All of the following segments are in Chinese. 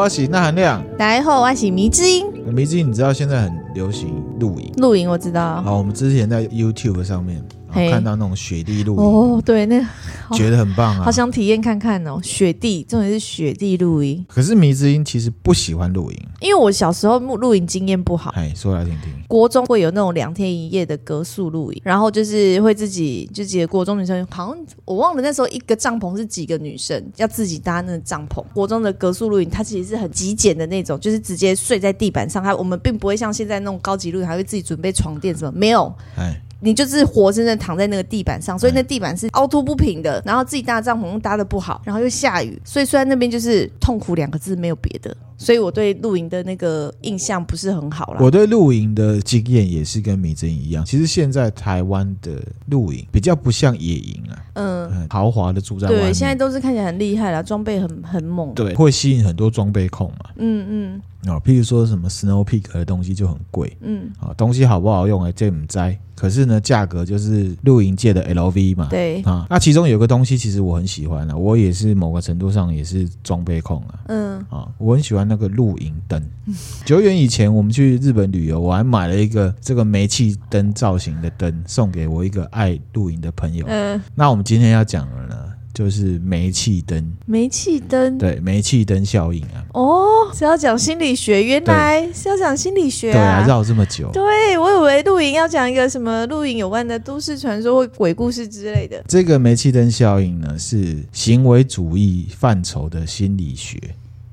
我是那含亮。大家好，我是迷之音。迷之音，你知道现在很流行露营？露营我知道。好，我们之前在 YouTube 上面。看到那种雪地露营哦，对，那 觉得很棒啊，好想体验看看哦。雪地，重点是雪地露营。可是迷之音其实不喜欢露营，因为我小时候露营经验不好。哎，说来听听。国中会有那种两天一夜的格宿露营，然后就是会自己就几个国中女生，好像我忘了那时候一个帐篷是几个女生要自己搭那个帐篷。国中的格宿露营，它其实是很极简的那种，就是直接睡在地板上。还我们并不会像现在那种高级露营，还会自己准备床垫什么，没有。哎。你就是活生生躺在那个地板上，所以那地板是凹凸不平的，然后自己搭帐篷搭的不好，然后又下雨，所以虽然那边就是痛苦两个字，没有别的。所以我对露营的那个印象不是很好啦。我对露营的经验也是跟迷之音一样。其实现在台湾的露营比较不像野营啊，嗯，豪华的住在外面。对，现在都是看起来很厉害啦，装备很很猛。对，会吸引很多装备控嘛。嗯嗯。哦，譬如说什么 Snow Peak 的东西就很贵。嗯。啊，东西好不好用哎，这不知。可是呢，价格就是露营界的 LV 嘛。对。啊，那其中有个东西其实我很喜欢啊，我也是某个程度上也是装备控啊。嗯。啊，我很喜欢。那个露营灯，久远以前我们去日本旅游，我还买了一个这个煤气灯造型的灯，送给我一个爱露营的朋友。嗯，那我们今天要讲的呢，就是煤气灯。煤气灯，对，煤气灯效应啊。哦，是要讲心理学，原来是要讲心理学啊。对啊，绕这么久。对，我以为露营要讲一个什么露营有关的都市传说或鬼故事之类的。这个煤气灯效应呢，是行为主义范畴的心理学。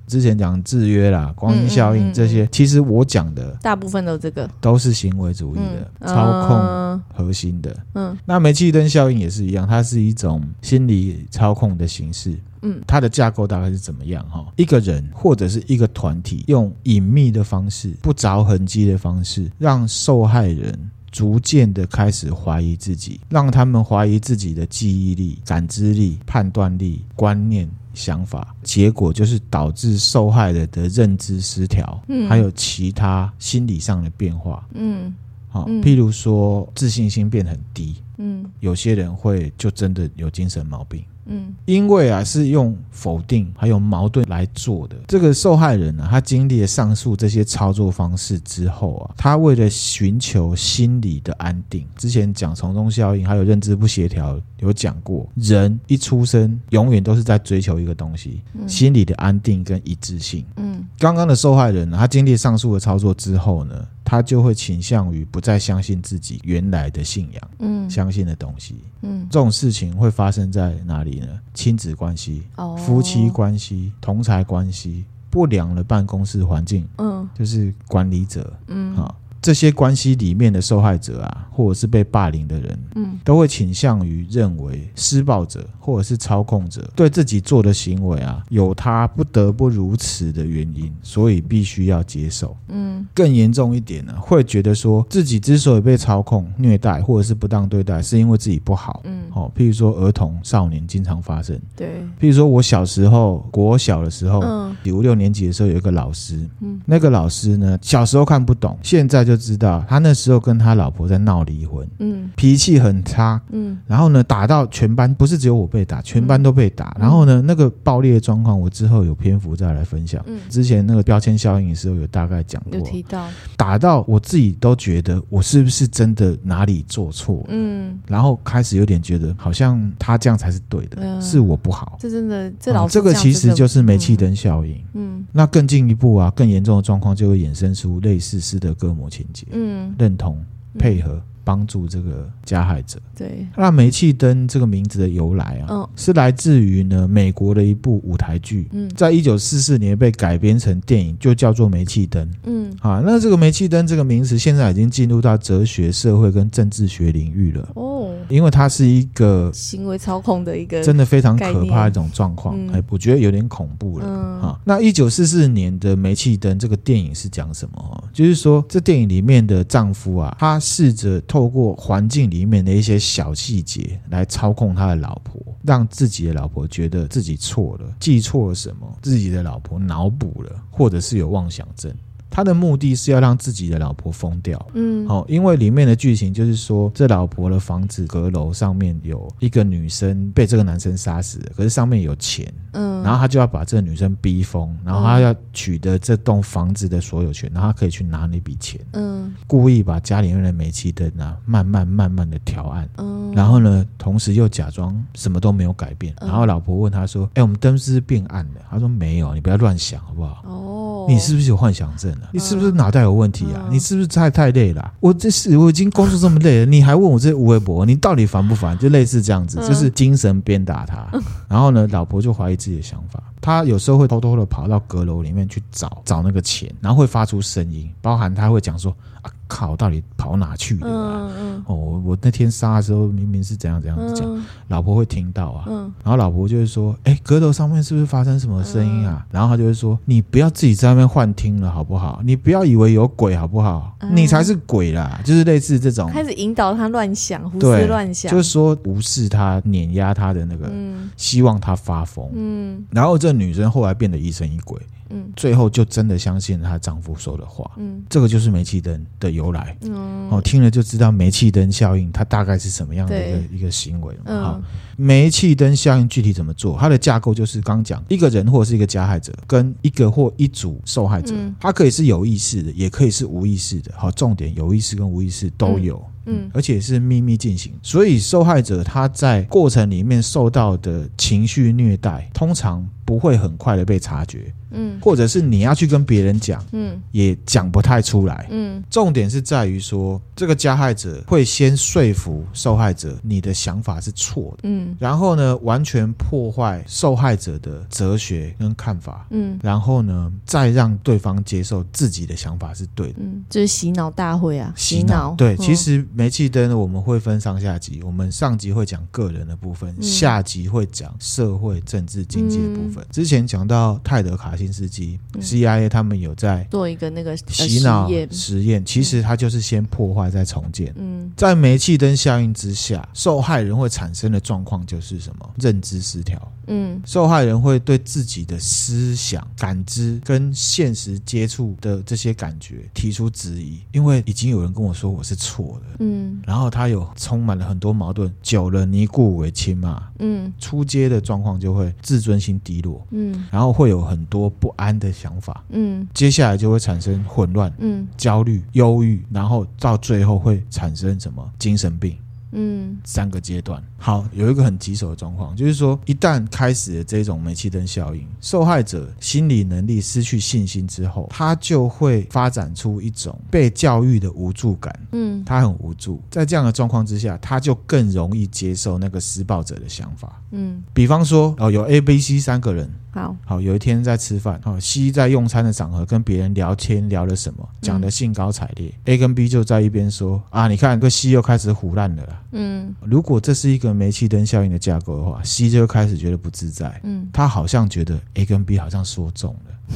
之前讲制约啦、光阴效应这些，其实我讲的大部分都这个都是行为主义的、嗯、操控核心的。嗯，那煤气灯效应也是一样，它是一种心理操控的形式。嗯，它的架构大概是怎么样？哈，一个人或者是一个团体，用隐秘的方式、不着痕迹的方式，让受害人逐渐的开始怀疑自己，让他们怀疑自己的记忆力、感知力、判断力、观念。想法，结果就是导致受害人的认知失调，嗯，还有其他心理上的变化，嗯，好，譬如说自信心变很低，嗯，有些人会就真的有精神毛病。嗯，因为啊是用否定还有矛盾来做的。这个受害人呢、啊，他经历了上述这些操作方式之后啊，他为了寻求心理的安定，之前讲从众效应还有认知不协调有讲过，人一出生永远都是在追求一个东西，嗯、心理的安定跟一致性。嗯，刚刚的受害人呢，他经历上述的操作之后呢，他就会倾向于不再相信自己原来的信仰，嗯，相信的东西，嗯，这种事情会发生在哪里呢？亲子关系、哦、夫妻关系、同财关系、不良的办公室环境，嗯，就是管理者，嗯，啊。这些关系里面的受害者啊，或者是被霸凌的人，嗯，都会倾向于认为施暴者或者是操控者对自己做的行为啊，有他不得不如此的原因，所以必须要接受。嗯，更严重一点呢，会觉得说自己之所以被操控、虐待或者是不当对待，是因为自己不好。嗯，哦，譬如说儿童、少年经常发生。对，譬如说我小时候，国小的时候，嗯，五六年级的时候有一个老师，嗯，那个老师呢，小时候看不懂，现在就。知道他那时候跟他老婆在闹离婚，嗯，脾气很差，嗯，然后呢，打到全班，不是只有我被打，全班都被打。嗯、然后呢，那个暴力的状况，我之后有篇幅再来分享。嗯，之前那个标签效应的时候有大概讲过，有提到。打到我自己都觉得我是不是真的哪里做错，嗯，然后开始有点觉得好像他这样才是对的，嗯、是我不好。这真的，这老师这、嗯、这个其实就是煤气灯效应，嗯，嗯。那更进一步啊，更严重的状况就会衍生出类似斯德哥尔摩情嗯，认同配合。帮助这个加害者。对，那煤气灯这个名字的由来啊，哦、是来自于呢美国的一部舞台剧。嗯，在一九四四年被改编成电影，就叫做煤气灯。嗯，啊，那这个煤气灯这个名词现在已经进入到哲学、社会跟政治学领域了。哦，因为它是一个行为操控的一个，真的非常可怕的一种状况。哎、嗯，我觉得有点恐怖了。嗯，啊，那一九四四年的煤气灯这个电影是讲什么？就是说，这电影里面的丈夫啊，他试着透过环境里面的一些小细节来操控他的老婆，让自己的老婆觉得自己错了，记错了什么，自己的老婆脑补了，或者是有妄想症。他的目的是要让自己的老婆疯掉。嗯，好，因为里面的剧情就是说，这老婆的房子阁楼上面有一个女生被这个男生杀死了，可是上面有钱。嗯，然后他就要把这个女生逼疯，然后他要取得这栋房子的所有权，然后他可以去拿那笔钱。嗯，故意把家里面的煤气灯啊，慢慢慢慢的调暗。嗯，然后呢，同时又假装什么都没有改变。然后老婆问他说：“哎，我们灯是不是变暗了？”他说：“没有，你不要乱想，好不好？”哦，你是不是有幻想症啊？你是不是脑袋有问题啊？你是不是太太累了？我这是我已经工作这么累了，你还问我这无微博？你到底烦不烦？就类似这样子，就是精神鞭打他。然后呢，老婆就怀疑自己的想法。他有时候会偷偷的跑到阁楼里面去找找那个钱，然后会发出声音，包含他会讲说：“啊靠，到底跑哪去了？”嗯嗯。哦，我那天杀的时候明明是怎样怎样子讲，老婆会听到啊。嗯。然后老婆就会说：“哎，阁楼上面是不是发生什么声音啊？”然后他就会说：“你不要自己在那边幻听了，好不好？你不要以为有鬼，好不好？你才是鬼啦！”就是类似这种，开始引导他乱想，胡思乱想，就是说无视他、碾压他的那个，希望他发疯。嗯。然后这。女生后来变得疑神疑鬼，嗯，最后就真的相信她丈夫说的话，嗯，这个就是煤气灯的由来，嗯，哦，听了就知道煤气灯效应它大概是什么样的一个一个行为，嗯，好，煤气灯效应具体怎么做？它的架构就是刚讲一个人或者是一个加害者跟一个或一组受害者，嗯，它可以是有意识的，也可以是无意识的，好，重点有意识跟无意识都有。嗯。嗯，而且是秘密进行，所以受害者他在过程里面受到的情绪虐待，通常不会很快的被察觉。嗯，或者是你要去跟别人讲，嗯，也讲不太出来。嗯，重点是在于说，这个加害者会先说服受害者，你的想法是错的。嗯，然后呢，完全破坏受害者的哲学跟看法。嗯，然后呢，再让对方接受自己的想法是对的。嗯，这是洗脑大会啊，洗脑。对，其实。煤气灯我们会分上下集，我们上集会讲个人的部分，嗯、下集会讲社会、政治、经济的部分。嗯、之前讲到泰德卡辛斯基、嗯、CIA 他们有在做一个那个洗脑实验，其实他就是先破坏再重建。嗯，在煤气灯效应之下，受害人会产生的状况就是什么？认知失调。嗯，受害人会对自己的思想、感知跟现实接触的这些感觉提出质疑，因为已经有人跟我说我是错的。嗯，然后他有充满了很多矛盾，久了尼固为亲嘛，嗯，出街的状况就会自尊心低落，嗯，然后会有很多不安的想法，嗯，接下来就会产生混乱，嗯，焦虑、忧郁，然后到最后会产生什么？精神病。嗯，三个阶段。好，有一个很棘手的状况，就是说，一旦开始了这种煤气灯效应，受害者心理能力失去信心之后，他就会发展出一种被教育的无助感。嗯，他很无助，在这样的状况之下，他就更容易接受那个施暴者的想法。嗯，比方说，哦，有 A、B、C 三个人。好，好，有一天在吃饭，哦，C 在用餐的场合跟别人聊天，聊了什么，讲的兴高采烈。嗯、A 跟 B 就在一边说：“啊，你看，个 C 又开始唬烂了啦。”嗯，如果这是一个煤气灯效应的架构的话，C 就开始觉得不自在。嗯，他好像觉得 A 跟 B 好像说中了。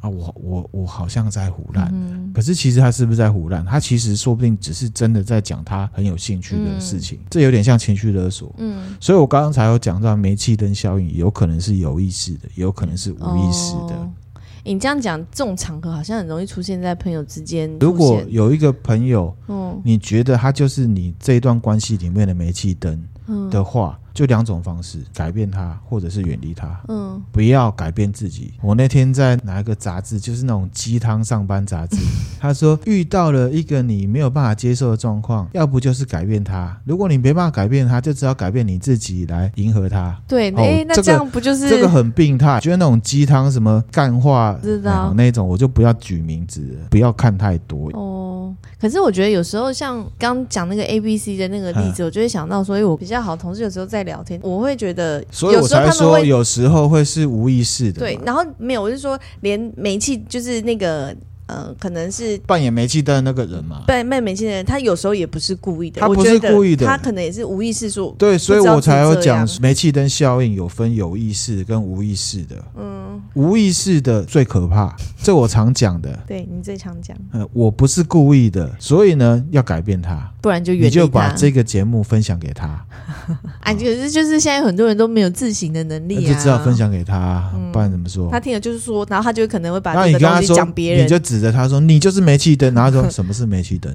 啊，我我我好像在胡乱，嗯、可是其实他是不是在胡乱？他其实说不定只是真的在讲他很有兴趣的事情，嗯、这有点像情绪勒索。嗯，所以我刚刚才有讲到煤气灯效应，有可能是有意识的，也有可能是无意识的。哦、你这样讲，这种场合好像很容易出现在朋友之间。如果有一个朋友，嗯，你觉得他就是你这一段关系里面的煤气灯的话。嗯就两种方式，改变他，或者是远离他。嗯，不要改变自己。我那天在拿一个杂志，就是那种鸡汤上班杂志。他说，遇到了一个你没有办法接受的状况，要不就是改变他。如果你没办法改变他，就只好改变你自己来迎合他。对，哎、哦欸，那这样不就是这个很病态？觉得那种鸡汤什么干话，知道、嗯、那种，我就不要举名字了，不要看太多。哦，可是我觉得有时候像刚讲那个 A B C 的那个例子，嗯、我就会想到说，因为我比较好同事有时候在。聊天，我会觉得，所以我才说有时候会是无意识的。对，然后没有，我是说，连煤气就是那个。呃，可能是扮演煤气灯的那个人嘛？扮演煤气的人，他有时候也不是故意的。他不是故意的，他可能也是无意识说。对，所以我才有讲煤气灯效应有分有意识跟无意识的。嗯，无意识的最可怕，这我常讲的。对，你最常讲。呃，我不是故意的，所以呢，要改变他，不然就。你就把这个节目分享给他。哎，可是就是现在很多人都没有自省的能力啊，就知道分享给他，不然怎么说？他听了就是说，然后他就可能会把这个东西讲别人，你就指着他说：“你就是煤气灯。”然后说：“什么是煤气灯？”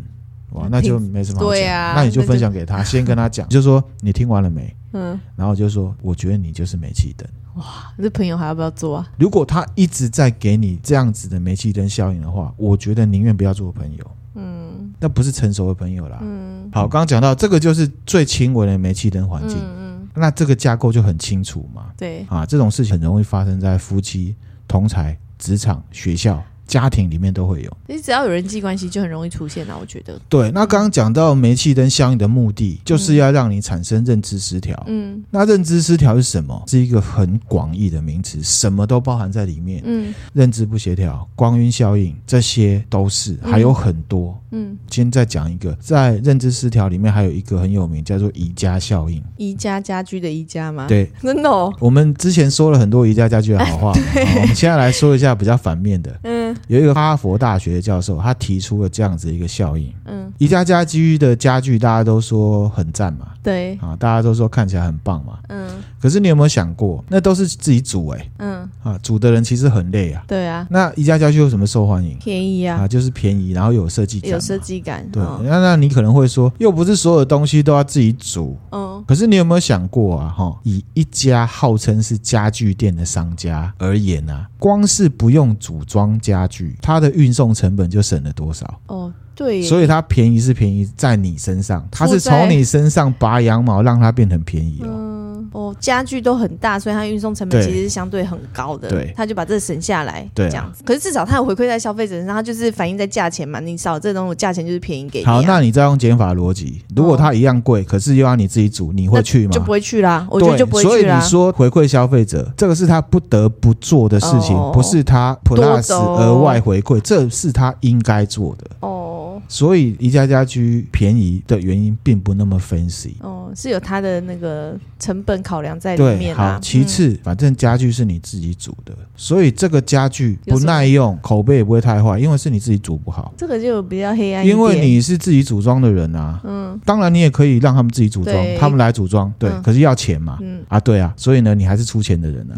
哇，那就没什么好讲。对啊，那你就分享给他，先跟他讲，就说你听完了没？嗯，然后就说：“我觉得你就是煤气灯。”哇，这朋友还要不要做啊？如果他一直在给你这样子的煤气灯效应的话，我觉得宁愿不要做朋友。嗯，那不是成熟的朋友啦。嗯，好，刚刚讲到这个就是最轻微的煤气灯环境。嗯，嗯，那这个架构就很清楚嘛。对啊，这种事情很容易发生在夫妻、同才、职场、学校。家庭里面都会有，其实只要有人际关系，就很容易出现啊。我觉得，对。那刚刚讲到煤气灯效应的目的，就是要让你产生认知失调。嗯，那认知失调是什么？是一个很广义的名词，什么都包含在里面。嗯，认知不协调、光晕效应，这些都是，还有很多。嗯，今天再讲一个，在认知失调里面还有一个很有名，叫做宜家效应。宜家家居的宜家吗？对，真的哦。我们之前说了很多宜家家居的好话，我们现在来说一下比较反面的。嗯。有一个哈佛大学的教授，他提出了这样子一个效应。嗯，宜家家居的家具大家都说很赞嘛，对啊，大家都说看起来很棒嘛。嗯，可是你有没有想过，那都是自己煮哎。嗯啊，煮的人其实很累啊。对啊。那宜家家具有什么受欢迎？便宜啊，啊，就是便宜，然后有设计感。有设计感。对，那那你可能会说，又不是所有的东西都要自己煮。嗯。可是你有没有想过啊？哈，以一家号称是家具店的商家而言啊，光是不用组装家具，它的运送成本就省了多少？哦，对，所以它便宜是便宜在你身上，它是从你身上拔羊毛，让它变成便宜哦。哦，家具都很大，所以它运送成本其实是相对很高的。对，他就把这个省下来，对，这样子。可是至少它有回馈在消费者身上，它就是反映在价钱嘛。你少这东西，价钱就是便宜给你。好，那你再用减法逻辑，如果它一样贵，可是又要你自己煮，你会去吗？就不会去啦。我觉得就不会去啦。所以你说回馈消费者，这个是他不得不做的事情，不是他 plus 额外回馈，这是他应该做的。哦，所以宜家家居便宜的原因并不那么 fancy。哦，是有它的那个成本考量在里面。好，其次，反正家具是你自己组的，所以这个家具不耐用，口碑也不会太坏，因为是你自己组不好。这个就比较黑暗，因为你是自己组装的人啊。嗯，当然你也可以让他们自己组装，他们来组装，对，可是要钱嘛。嗯啊，对啊，所以呢，你还是出钱的人啊。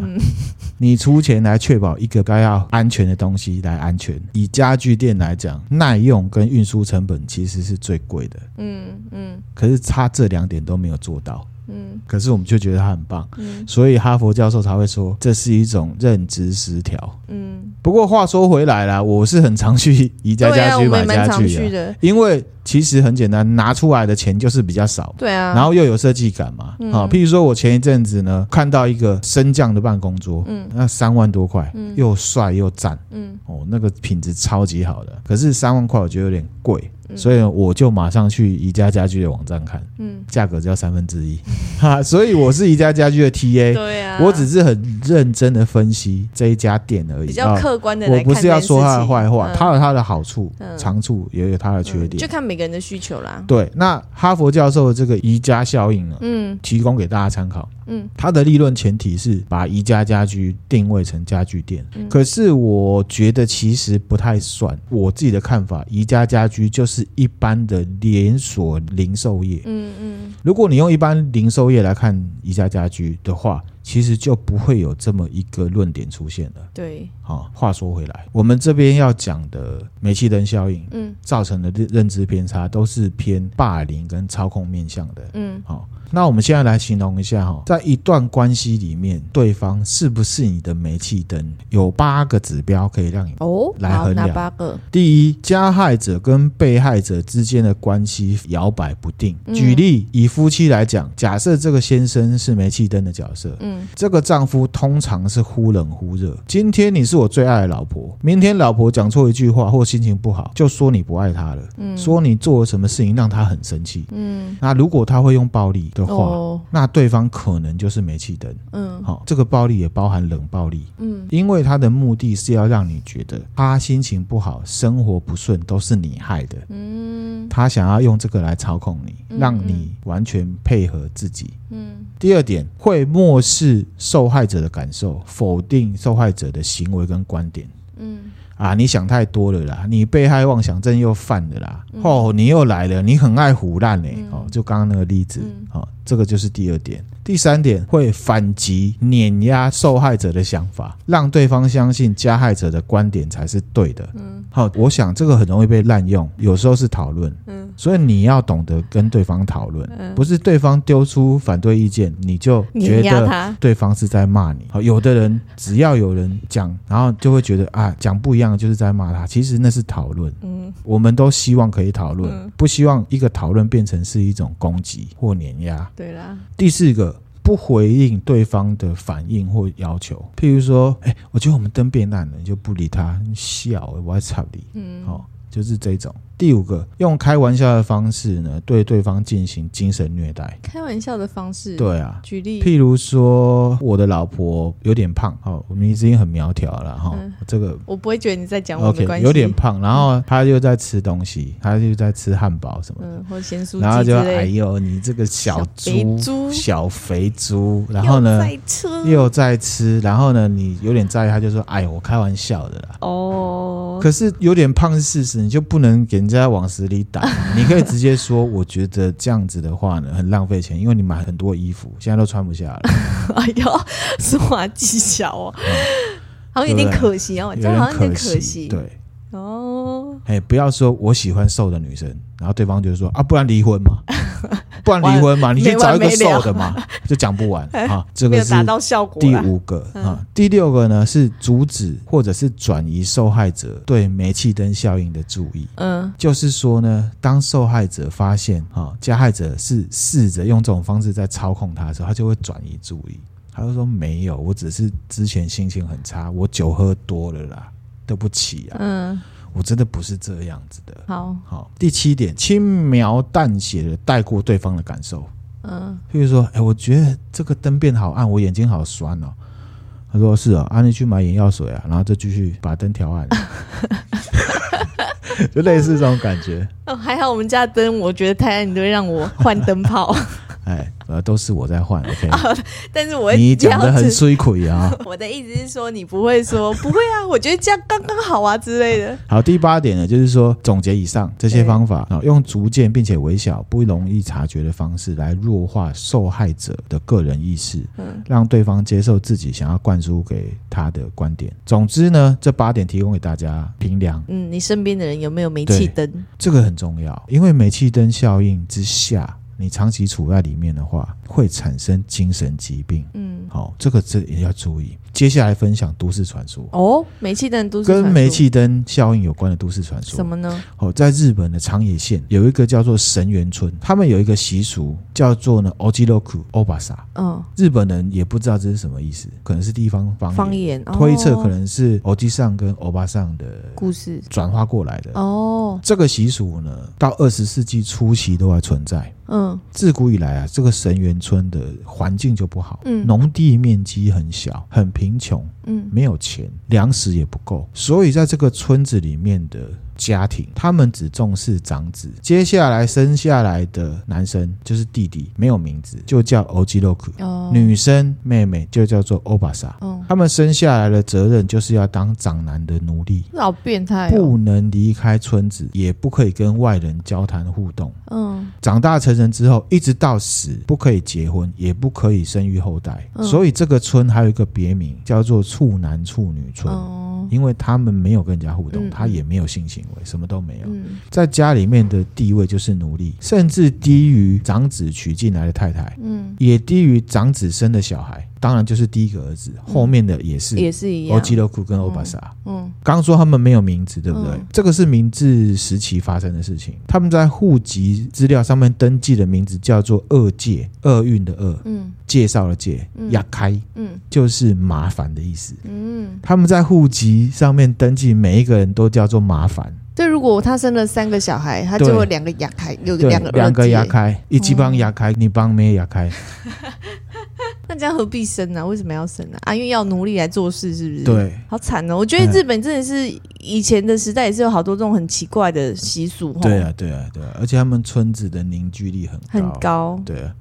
你出钱来确保一个该要安全的东西来安全。以家具店来讲，耐用跟运输成本其实是最贵的。嗯嗯，可是他这两点都没有做到。嗯，可是我们就觉得他很棒，嗯，所以哈佛教授才会说这是一种认知失调。嗯，不过话说回来啦，我是很常去宜家家居买家具的，因为其实很简单，拿出来的钱就是比较少，对啊，然后又有设计感嘛，啊，譬如说我前一阵子呢看到一个升降的办公桌，嗯，那三万多块，嗯，又帅又赞，嗯，哦，那个品质超级好的，可是三万块我觉得有点贵。所以我就马上去宜家家居的网站看，嗯，价格只要三分之一，哈，所以我是宜家家居的 TA，对啊，我只是很认真的分析这一家店而已，比较客观的，我不是要说他的坏话，他有他的好处，长处也有他的缺点，就看每个人的需求啦。对，那哈佛教授的这个宜家效应呢，嗯，提供给大家参考。嗯，它的利润前提是把宜家家居定位成家具店，嗯、可是我觉得其实不太算。我自己的看法，宜家家居就是一般的连锁零售业。嗯嗯，如果你用一般零售业来看宜家家居的话，其实就不会有这么一个论点出现了。对，好，话说回来，我们这边要讲的煤气灯效应，嗯，造成的认知偏差都是偏霸凌跟操控面向的。嗯，好。那我们现在来形容一下哈，在一段关系里面，对方是不是你的煤气灯？有八个指标可以让你哦来衡量。哪八个？第一，加害者跟被害者之间的关系摇摆不定。举例，以夫妻来讲，假设这个先生是煤气灯的角色，嗯，这个丈夫通常是忽冷忽热。今天你是我最爱的老婆，明天老婆讲错一句话或心情不好，就说你不爱她了，嗯，说你做了什么事情让她很生气，嗯，那如果他会用暴力的话，oh. 那对方可能就是煤气灯。嗯，好，这个暴力也包含冷暴力。嗯，因为他的目的是要让你觉得他心情不好、生活不顺都是你害的。嗯，他想要用这个来操控你，让你完全配合自己。嗯，第二点，会漠视受害者的感受，否定受害者的行为跟观点。嗯。啊，你想太多了啦，你被害妄想症又犯了啦，嗯、哦，你又来了，你很爱胡乱呢，哦，就刚刚那个例子，嗯、哦，这个就是第二点。第三点会反击碾压受害者的想法，让对方相信加害者的观点才是对的。嗯，好，我想这个很容易被滥用，有时候是讨论。嗯，所以你要懂得跟对方讨论，嗯、不是对方丢出反对意见你就觉得对方是在骂你。好，有的人只要有人讲，然后就会觉得啊，讲不一样就是在骂他。其实那是讨论。嗯，我们都希望可以讨论，嗯、不希望一个讨论变成是一种攻击或碾压。对啦，第四个。不回应对方的反应或要求，譬如说，哎、欸，我觉得我们灯变暗了，你就不理他，你笑，我还插你，嗯，好、哦，就是这种。第五个，用开玩笑的方式呢，对对方进行精神虐待。开玩笑的方式，对啊，举例，譬如说，我的老婆有点胖，哦，我们已经很苗条了，哈、嗯，这个我不会觉得你在讲我的关系。Okay, 有点胖，然后他又在吃东西，他又在吃汉堡什么的，嗯，或咸酥鸡，然后就哎呦，你这个小猪，小肥猪，然后呢，又在吃，又在吃，然后呢，你有点在意，他就说，哎，我开玩笑的啦。哦，可是有点胖是事实，你就不能给人家往死里打。你可以直接说，我觉得这样子的话呢，很浪费钱，因为你买很多衣服，现在都穿不下了。哎呦，说话技巧哦，嗯、好像有点可惜哦，这样好像有点可惜。对，哦，哎，不要说我喜欢瘦的女生，然后对方就说啊，不然离婚嘛。不然离婚嘛，你去找一个瘦的嘛，就讲不完啊。这个是第五个啊，第六个呢是阻止或者是转移受害者对煤气灯效应的注意。嗯，就是说呢，当受害者发现啊加害者是试着用这种方式在操控他的时候，他就会转移注意。他就说没有，我只是之前心情很差，我酒喝多了啦，对不起啊。嗯。我真的不是这样子的。好，好，第七点，轻描淡写的带过对方的感受。嗯，譬如说，哎、欸，我觉得这个灯变好暗，我眼睛好酸哦。他说是啊，啊，你去买眼药水啊，然后再继续把灯调暗，就类似这种感觉。哦，还好我们家灯，我觉得太暗，你都会让我换灯泡。哎，呃，都是我在换，OK。哦，但是我你讲的很水亏啊。我的意思是说，你不会说不会啊？我觉得这样刚刚好啊之类的。好，第八点呢，就是说总结以上这些方法啊，用逐渐并且微小、不容易察觉的方式来弱化受害者的个人意识，嗯，让对方接受自己想要灌输给他的观点。总之呢，这八点提供给大家评量。嗯，你身边的人有没有煤气灯？这个很重要，因为煤气灯效应之下。你长期处在里面的话，会产生精神疾病。嗯，好，这个这也要注意。接下来分享都市传说哦，煤气灯都市跟煤气灯效应有关的都市传说。什么呢？哦，在日本的长野县有一个叫做神原村，他们有一个习俗叫做呢 Ojiroku Obasa。嗯，日本人也不知道这是什么意思，可能是地方方言，方言推测可能是欧吉上跟欧巴上的故事转化过来的。哦，这个习俗呢，到二十世纪初期都还存在。嗯，自古以来啊，这个神原村的环境就不好，嗯，农地面积很小，很贫穷，嗯，没有钱，粮食也不够，所以在这个村子里面的。家庭，他们只重视长子，接下来生下来的男生就是弟弟，没有名字，就叫欧吉洛克。哦，女生妹妹就叫做欧巴萨。哦，他们生下来的责任就是要当长男的奴隶，老变态哦，不能离开村子，也不可以跟外人交谈互动。嗯，长大成人之后，一直到死，不可以结婚，也不可以生育后代。嗯，所以这个村还有一个别名叫做处男处女村。哦因为他们没有跟人家互动，他也没有性行为，什么都没有，在家里面的地位就是奴隶，甚至低于长子娶进来的太太，嗯，也低于长子生的小孩。当然就是第一个儿子，后面的也是，也是一样。欧基洛库跟欧巴萨，嗯，刚说他们没有名字，对不对？这个是明治时期发生的事情。他们在户籍资料上面登记的名字叫做厄介，厄运的厄，嗯，介绍的介，亚开，嗯，就是麻烦的意思。嗯，他们在户籍上面登记每一个人都叫做麻烦。对，如果他生了三个小孩，他就会两个亚开，有两个两个亚开，一起帮亚开，你帮没亚开。那这样何必生呢、啊？为什么要生呢、啊？啊，因为要奴隶来做事，是不是？对，好惨哦！我觉得日本真的是以前的时代也是有好多这种很奇怪的习俗。对啊，对啊，对啊！而且他们村子的凝聚力很高，很高。对啊。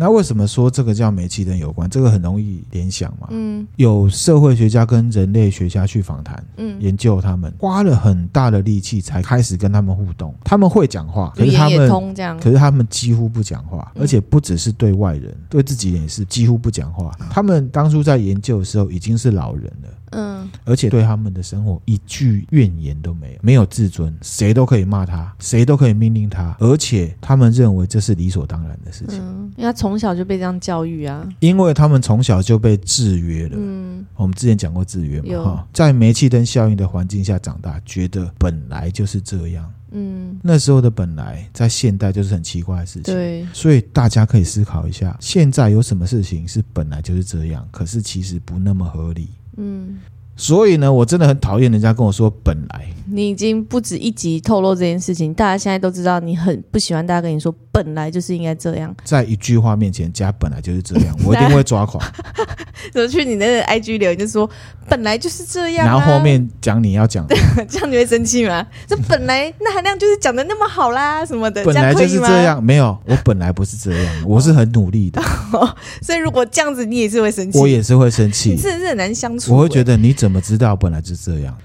那为什么说这个叫煤气灯有关？这个很容易联想嘛。嗯，有社会学家跟人类学家去访谈，嗯，研究他们花了很大的力气才开始跟他们互动。他们会讲话，可是他们可是他们几乎不讲话，而且不只是对外人，对自己也是几乎不讲话。他们当初在研究的时候已经是老人了。嗯，而且对他们的生活一句怨言都没有，没有自尊，谁都可以骂他，谁都可以命令他，而且他们认为这是理所当然的事情。嗯，因为他从小就被这样教育啊，因为他们从小就被制约了。嗯，我们之前讲过制约嘛，哈，在煤气灯效应的环境下长大，觉得本来就是这样。嗯，那时候的本来在现代就是很奇怪的事情。对，所以大家可以思考一下，现在有什么事情是本来就是这样，可是其实不那么合理。嗯，所以呢，我真的很讨厌人家跟我说“本来”。你已经不止一集透露这件事情，大家现在都知道你很不喜欢大家跟你说“本来就是应该这样”。在一句话面前加“本来就是这样”，我一定会抓狂。走去你那个 IG 留言就说“本来就是这样”，然后后面讲你要讲的，这样你会生气吗？这本来那含量就是讲的那么好啦，什么的，本来就是这样。没有，我本来不是这样，我是很努力的。所以如果这样子，你也是会生气，我也是会生气，真的是很难相处。我会觉得你怎么知道本来就是这样？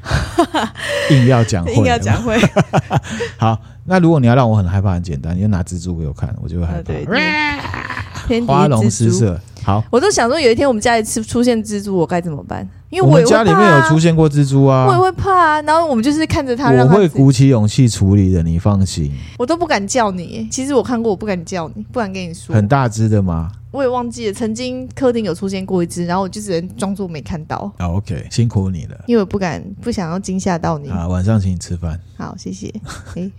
硬要讲会，硬要讲会。好，那如果你要让我很害怕，很简单，你就拿蜘蛛给我看，我就会害怕。花容失色。好，我都想说，有一天我们家里出出现蜘蛛，我该怎么办？因为我家里面有出现过蜘蛛啊，我也会怕啊。然后我们就是看着它，我会鼓起勇气处理的，你放心。我都不敢叫你，其实我看过，我不敢叫你，不敢跟你说。很大只的吗？我也忘记了，曾经客厅有出现过一只，然后我就只能装作没看到。啊，OK，辛苦你了，因为我不敢，不想要惊吓到你。啊，晚上请你吃饭。好，谢谢。欸、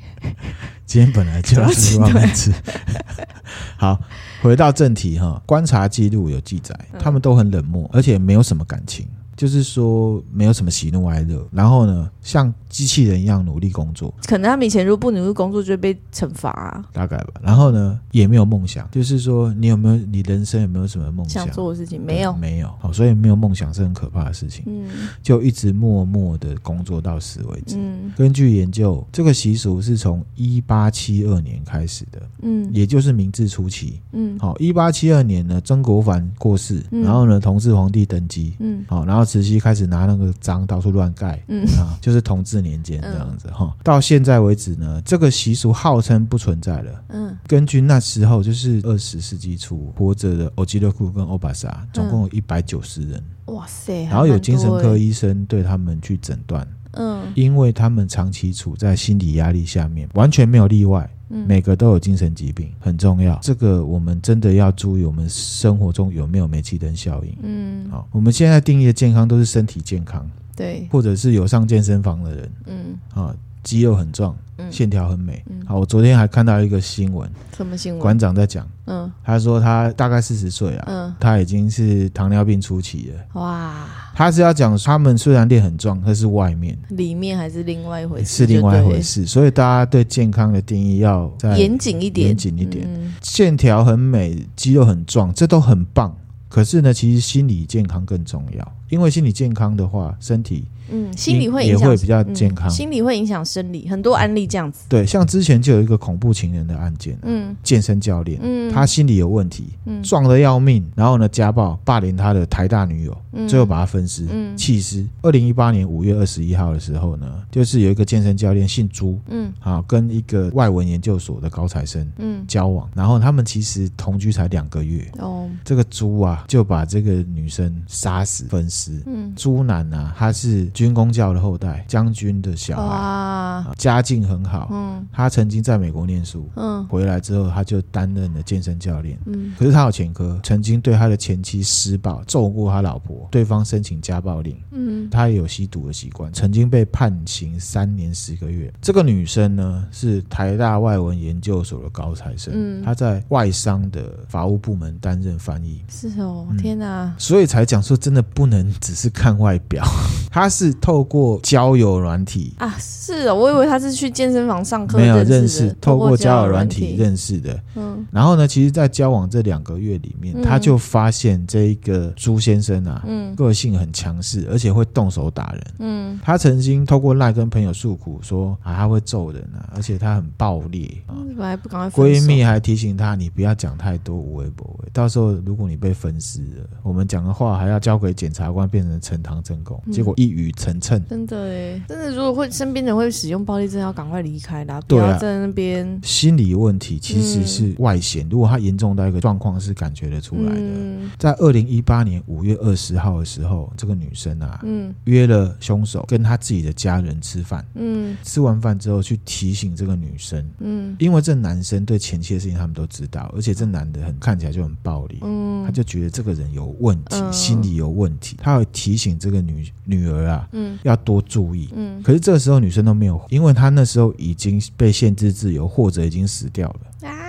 今天本来就要吃外面吃。好。回到正题哈，观察记录有记载，他们都很冷漠，而且没有什么感情。就是说没有什么喜怒哀乐，然后呢，像机器人一样努力工作。可能他们以前如果不努力工作，就会被惩罚啊。大概吧。然后呢，也没有梦想。就是说，你有没有你人生有没有什么梦想？想做的事情没有，没有。好，所以没有梦想是很可怕的事情。嗯，就一直默默的工作到死为止。嗯，根据研究，这个习俗是从一八七二年开始的。嗯，也就是明治初期。嗯，好，一八七二年呢，曾国藩过世，然后呢，同治皇帝登基。嗯，好，然后。慈禧开始拿那个章到处乱盖，嗯啊，就是同治年间这样子哈。嗯、到现在为止呢，这个习俗号称不存在了。嗯，根据那时候就是二十世纪初活着的欧吉勒库跟欧巴萨，总共有一百九十人。哇塞！然后有精神科医生对他们去诊断。嗯，因为他们长期处在心理压力下面，完全没有例外。每个都有精神疾病，很重要。这个我们真的要注意，我们生活中有没有煤气灯效应？嗯，好，我们现在定义的健康都是身体健康，对，或者是有上健身房的人，嗯，啊，肌肉很壮。线条很美。好，我昨天还看到一个新闻，什么新闻？馆长在讲，嗯，他说他大概四十岁啊，嗯，他已经是糖尿病初期了。哇，他是要讲他们虽然练很壮，但是外面，里面还是另外一回事，是另外一回事。所以大家对健康的定义要再严谨一点，严谨一点。线条很美，肌肉很壮，这都很棒。可是呢，其实心理健康更重要，因为心理健康的话，身体。嗯，心理会影响，也会比较健康。嗯、心理会影响生理，很多案例这样子。对，像之前就有一个恐怖情人的案件，嗯，健身教练，嗯，他心理有问题，嗯，壮得要命，然后呢家暴霸凌他的台大女友，嗯，最后把他分尸，嗯，弃尸。二零一八年五月二十一号的时候呢，就是有一个健身教练姓朱，嗯，啊，跟一个外文研究所的高材生，嗯，交往，然后他们其实同居才两个月，哦，这个朱啊就把这个女生杀死分尸，嗯，朱男啊他是。军工教的后代，将军的小孩，哇。家境很好。嗯，他曾经在美国念书，嗯，回来之后他就担任了健身教练。嗯，可是他有前科，曾经对他的前妻施暴，揍过他老婆，对方申请家暴令。嗯，他也有吸毒的习惯，曾经被判刑三年十个月。这个女生呢，是台大外文研究所的高材生，嗯，她在外商的法务部门担任翻译。是哦，天哪！嗯，所以才讲说，真的不能只是看外表，他是。透过交友软体啊，是哦，我以为他是去健身房上课，没有认识，透过交友软体认识的。嗯，然后呢，其实，在交往这两个月里面，他就发现这一个朱先生啊，嗯，个性很强势，而且会动手打人，嗯，他曾经透过赖跟朋友诉苦说啊，他会揍人啊，而且他很暴烈啊，嗯、还不赶快闺蜜还提醒他，你不要讲太多无微不微，到时候如果你被分尸了，我们讲的话还要交给检察官变成呈堂证供，嗯、结果一语成谶，真的哎，真的如果会身边人会使用暴力，真的要赶快离开啦，不要在那边。心理问题其实是外显，如果他严重到一个状况，是感觉得出来的。嗯、在二零一八年五月二十号的时候，这个女生啊，嗯，约了凶手跟他自己的家人吃饭，嗯，吃完饭之后去提醒这个女生，嗯，因为这男生对前妻的事情他们都知道，而且这男的很看起来就很暴力，嗯，他就觉得这个人有问题，嗯、心理有问题，他会提醒这个女女儿啊，嗯，要多注意，嗯，可是这个时候女生都没有，因为她那时候已经被限制自由，或者已经死掉了。啊。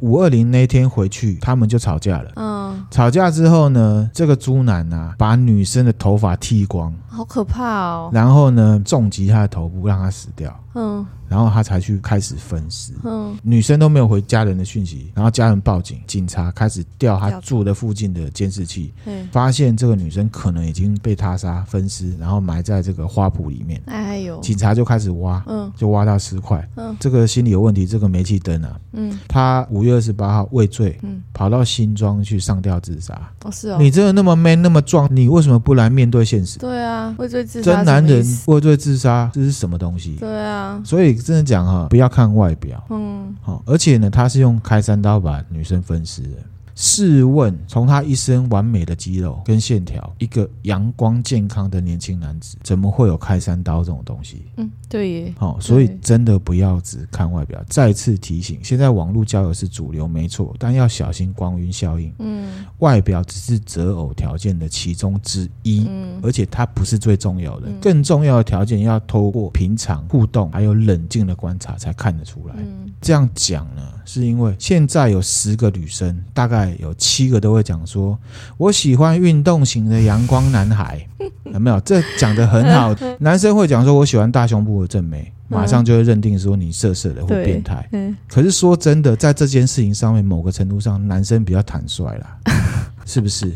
五二零那天回去，他们就吵架了，嗯，吵架之后呢，这个猪男啊，把女生的头发剃光，好可怕哦，然后呢，重击她的头部，让她死掉，嗯。然后他才去开始分尸，嗯，女生都没有回家人的讯息，然后家人报警，警察开始调他住的附近的监视器，嗯，发现这个女生可能已经被他杀分尸，然后埋在这个花圃里面，哎呦，警察就开始挖，嗯，就挖到尸块，嗯，这个心理有问题，这个煤气灯啊，嗯，他五月二十八号畏罪，嗯，跑到新庄去上吊自杀，哦是哦，你真的那么 man 那么壮，你为什么不来面对现实？对啊，畏罪自杀，真男人畏罪自杀，这是什么东西？对啊，所以。真的讲哈，不要看外表，嗯，好，而且呢，他是用开山刀把女生分尸的。试问，从他一身完美的肌肉跟线条，一个阳光健康的年轻男子，怎么会有开山刀这种东西？嗯，对耶。好，所以真的不要只看外表。再次提醒，现在网络交友是主流，没错，但要小心光晕效应。嗯，外表只是择偶条件的其中之一，嗯，而且它不是最重要的。更重要的条件要透过平常互动还有冷静的观察才看得出来。嗯，这样讲呢，是因为现在有十个女生，大概。有七个都会讲说，我喜欢运动型的阳光男孩，有没有？这讲的很好。男生会讲说，我喜欢大胸部的正妹，马上就会认定说你色色的或变态。可是说真的，在这件事情上面，某个程度上，男生比较坦率啦，是不是？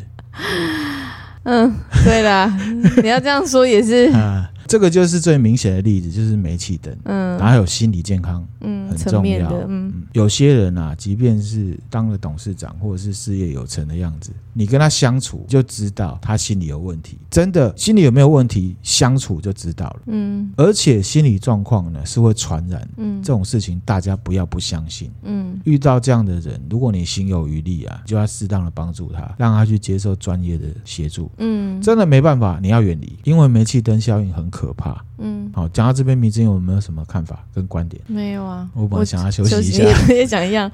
嗯，对啦，你要这样说也是。这个就是最明显的例子，就是煤气灯，嗯，然后还有心理健康，嗯，很重要，嗯，有些人啊，即便是当了董事长或者是事业有成的样子，你跟他相处就知道他心理有问题，真的心理有没有问题，相处就知道了，嗯，而且心理状况呢是会传染，嗯，这种事情大家不要不相信，嗯，遇到这样的人，如果你心有余力啊，就要适当的帮助他，让他去接受专业的协助，嗯，真的没办法，你要远离，因为煤气灯效应很可。怕，嗯，好，讲到这边，明祯有没有什么看法跟观点？没有啊，我本来想要休息一下，也 讲一样，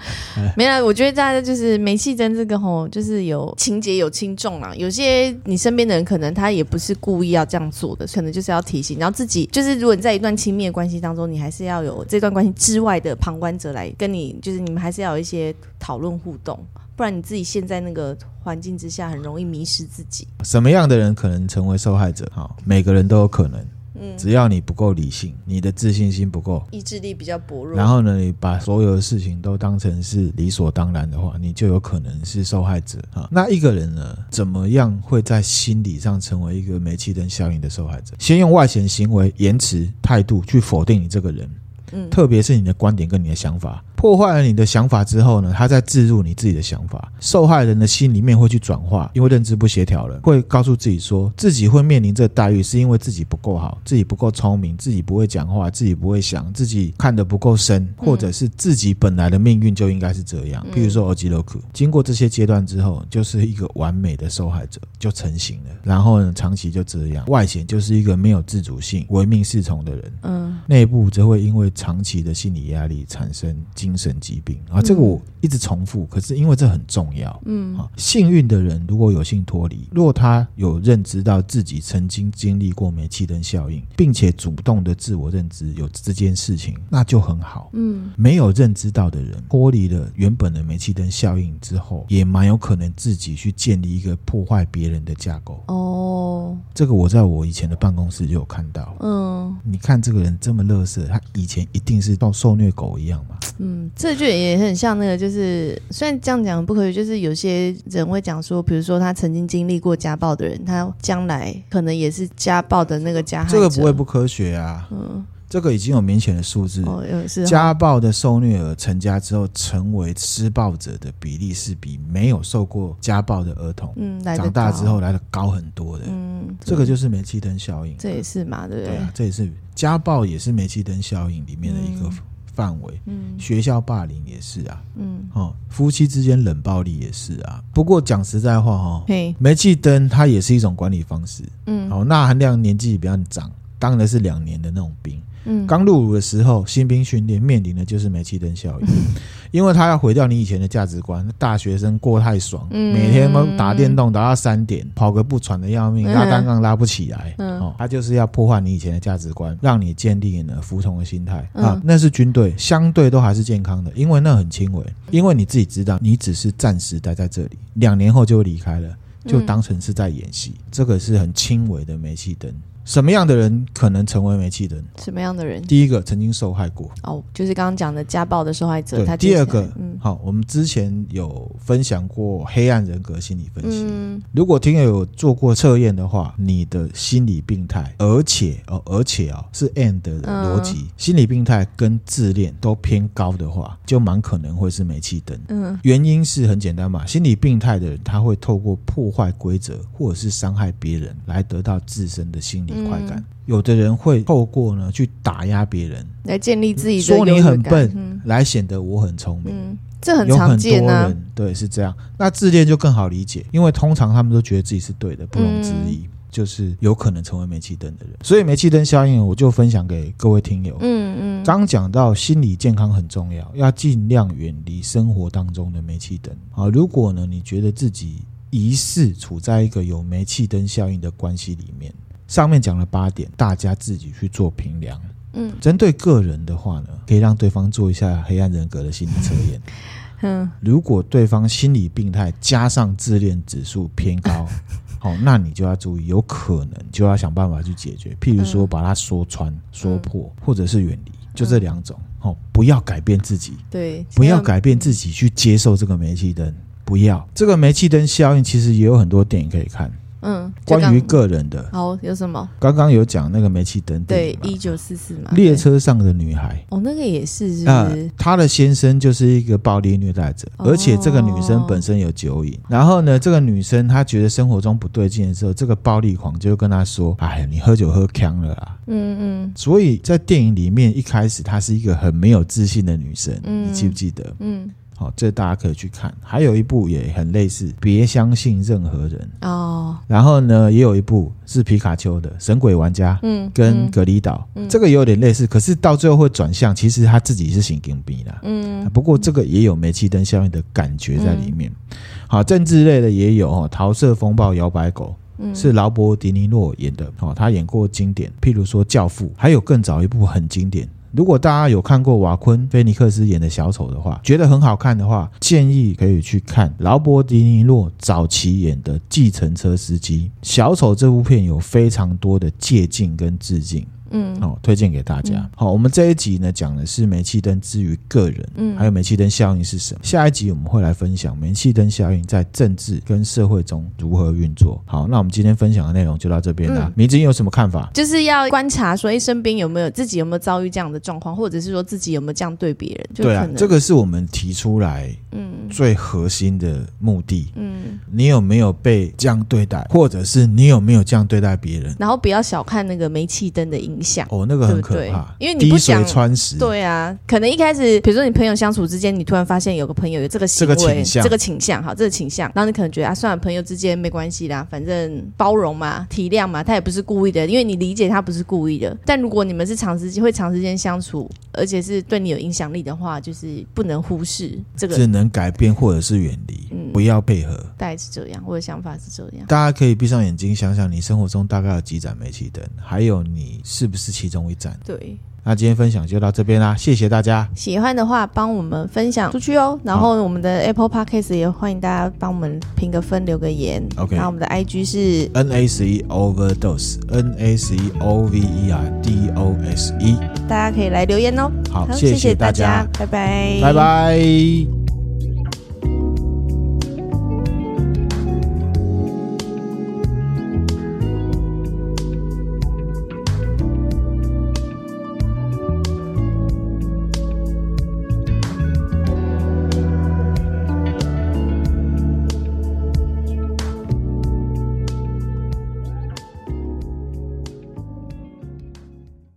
没啦。我觉得大家就是煤气灯这个吼，就是有情节有轻重啦。有些你身边的人可能他也不是故意要这样做的，可能就是要提醒，然后自己就是如果你在一段亲密的关系当中，你还是要有这段关系之外的旁观者来跟你，就是你们还是要有一些讨论互动，不然你自己陷在那个环境之下，很容易迷失自己。什么样的人可能成为受害者？哈，每个人都有可能。嗯只要你不够理性，你的自信心不够，意志力比较薄弱，然后呢，你把所有的事情都当成是理所当然的话，你就有可能是受害者啊。那一个人呢，怎么样会在心理上成为一个煤气灯效应的受害者？先用外显行为、言辞、态度去否定你这个人，嗯，特别是你的观点跟你的想法。破坏了你的想法之后呢，他再置入你自己的想法，受害人的心里面会去转化，因为认知不协调了，会告诉自己说自己会面临这待遇，是因为自己不够好，自己不够聪明，自己不会讲话，自己不会想，自己看得不够深，或者是自己本来的命运就应该是这样。譬如说欧吉洛克，经过这些阶段之后，就是一个完美的受害者就成型了，然后呢，长期就这样，外显就是一个没有自主性、唯命是从的人，嗯，内部则会因为长期的心理压力产生。精神疾病。啊，这个我一直重复，可是因为这很重要，嗯。啊，幸运的人如果有幸脱离，如果他有认知到自己曾经经历过煤气灯效应，并且主动的自我认知有这件事情，那就很好，嗯，没有认知到的人脱离了原本的煤气灯效应之后，也蛮有可能自己去建立一个破坏别人的架构。哦，这个我在我以前的办公室就有看到，嗯，你看这个人这么乐色，他以前一定是到受虐狗一样嘛。嗯，这句也很像那个，就是虽然这样讲不可以，就是有些人会讲说，比如说他曾经经历过家暴的人，他将来可能也是家暴的那个加害者。这个不会不科学啊。嗯。这个已经有明显的数字，哦哦、家暴的受虐儿成家之后成为施暴者的比例是比没有受过家暴的儿童，嗯，长大之后来的高很多的。嗯，这个就是煤气灯效应。这也是嘛，对不对？对啊，这也是家暴，也是煤气灯效应里面的一个范围。嗯，学校霸凌也是啊。嗯，哦，夫妻之间冷暴力也是啊。不过讲实在话，哈，煤气灯它也是一种管理方式。嗯，哦，那含量年纪比较长，当然是两年的那种兵。嗯，刚入伍的时候，新兵训练面临的就是煤气灯效应，因为他要毁掉你以前的价值观。大学生过太爽，每天都打电动打到三点，跑个步喘得要命，拉单杠拉不起来。哦，他就是要破坏你以前的价值观，让你建立了服从的心态啊。那是军队，相对都还是健康的，因为那很轻微，因为你自己知道，你只是暂时待在这里，两年后就会离开了，就当成是在演戏。这个是很轻微的煤气灯。什么样的人可能成为煤气灯？什么样的人？第一个曾经受害过哦，就是刚刚讲的家暴的受害者。对，他第二个，嗯，好，我们之前有分享过黑暗人格心理分析。嗯，如果听友有做过测验的话，你的心理病态，而且哦，而且哦，是 and 的逻辑，嗯、心理病态跟自恋都偏高的话，就蛮可能会是煤气灯。嗯，原因是很简单嘛，心理病态的人他会透过破坏规则或者是伤害别人来得到自身的心理。快感，有的人会透过呢去打压别人，来建立自己的说你很笨，嗯、来显得我很聪明。嗯，这很常见啊。有很多人对，是这样。那自恋就更好理解，因为通常他们都觉得自己是对的，不容置疑，嗯、就是有可能成为煤气灯的人。所以煤气灯效应，我就分享给各位听友。嗯嗯，刚讲到心理健康很重要，要尽量远离生活当中的煤气灯。啊，如果呢你觉得自己疑似处在一个有煤气灯效应的关系里面。上面讲了八点，大家自己去做评量。嗯，针对个人的话呢，可以让对方做一下黑暗人格的心理测验。嗯，如果对方心理病态加上自恋指数偏高，好，那你就要注意，有可能就要想办法去解决。譬如说，把它说穿、说破，或者是远离，就这两种。好，不要改变自己，对，不要改变自己去接受这个煤气灯。不要这个煤气灯效应，其实也有很多电影可以看。嗯，关于个人的，好有什么？刚刚有讲那个煤气灯，对，一九四四嘛。列车上的女孩，哦，那个也是，是？她的先生就是一个暴力虐待者，而且这个女生本身有酒瘾。然后呢，这个女生她觉得生活中不对劲的时候，这个暴力狂就跟她说：“哎呀，你喝酒喝呛了啊。”嗯嗯。所以在电影里面一开始，她是一个很没有自信的女生，你记不记得？嗯。好，这大家可以去看。还有一部也很类似，别相信任何人哦。然后呢，也有一部是皮卡丘的《神鬼玩家》，嗯，跟格里岛，嗯，这个也有点类似，可是到最后会转向，其实他自己是神经病的，嗯。不过这个也有煤气灯效应的感觉在里面。好，政治类的也有哦，《桃色风暴》、《摇摆狗》，是劳勃迪尼洛演的。哦，他演过经典，譬如说《教父》，还有更早一部很经典。如果大家有看过瓦昆菲尼克斯演的小丑的话，觉得很好看的话，建议可以去看劳勃迪尼洛早期演的《计程车司机》。小丑这部片有非常多的借镜跟致敬。嗯，好，推荐给大家。嗯、好，我们这一集呢讲的是煤气灯之于个人，嗯，还有煤气灯效应是什么？下一集我们会来分享煤气灯效应在政治跟社会中如何运作。好，那我们今天分享的内容就到这边了。明子、嗯、有什么看法？就是要观察说，哎，身边有没有自己有没有遭遇这样的状况，或者是说自己有没有这样对别人？对啊，这个是我们提出来，嗯，最核心的目的。嗯，你有没有被这样对待，或者是你有没有这样对待别人？然后不要小看那个煤气灯的影响。哦，那个很可怕，对对，因为你不想穿石。对啊，可能一开始，比如说你朋友相处之间，你突然发现有个朋友有这个行为，这个倾向，这个倾向，好，这个倾向，然后你可能觉得啊，算了，朋友之间没关系啦，反正包容嘛，体谅嘛，他也不是故意的，因为你理解他不是故意的。但如果你们是长时间会长时间相处，而且是对你有影响力的话，就是不能忽视这个，只能改变或者是远离，嗯，不要配合。大概是这样，我的想法是这样。大家可以闭上眼睛想想，你生活中大概有几盏煤气灯，还有你是不是其中一站？对。那今天分享就到这边啦，谢谢大家。喜欢的话帮我们分享出去哦，然后我们的 Apple Podcast 也欢迎大家帮我们评个分，留个言。OK，然后我们的 IG 是 N A C E Overdose，N A C E O V E R D O S E，大家可以来留言哦。好，谢谢大家，拜拜，拜拜。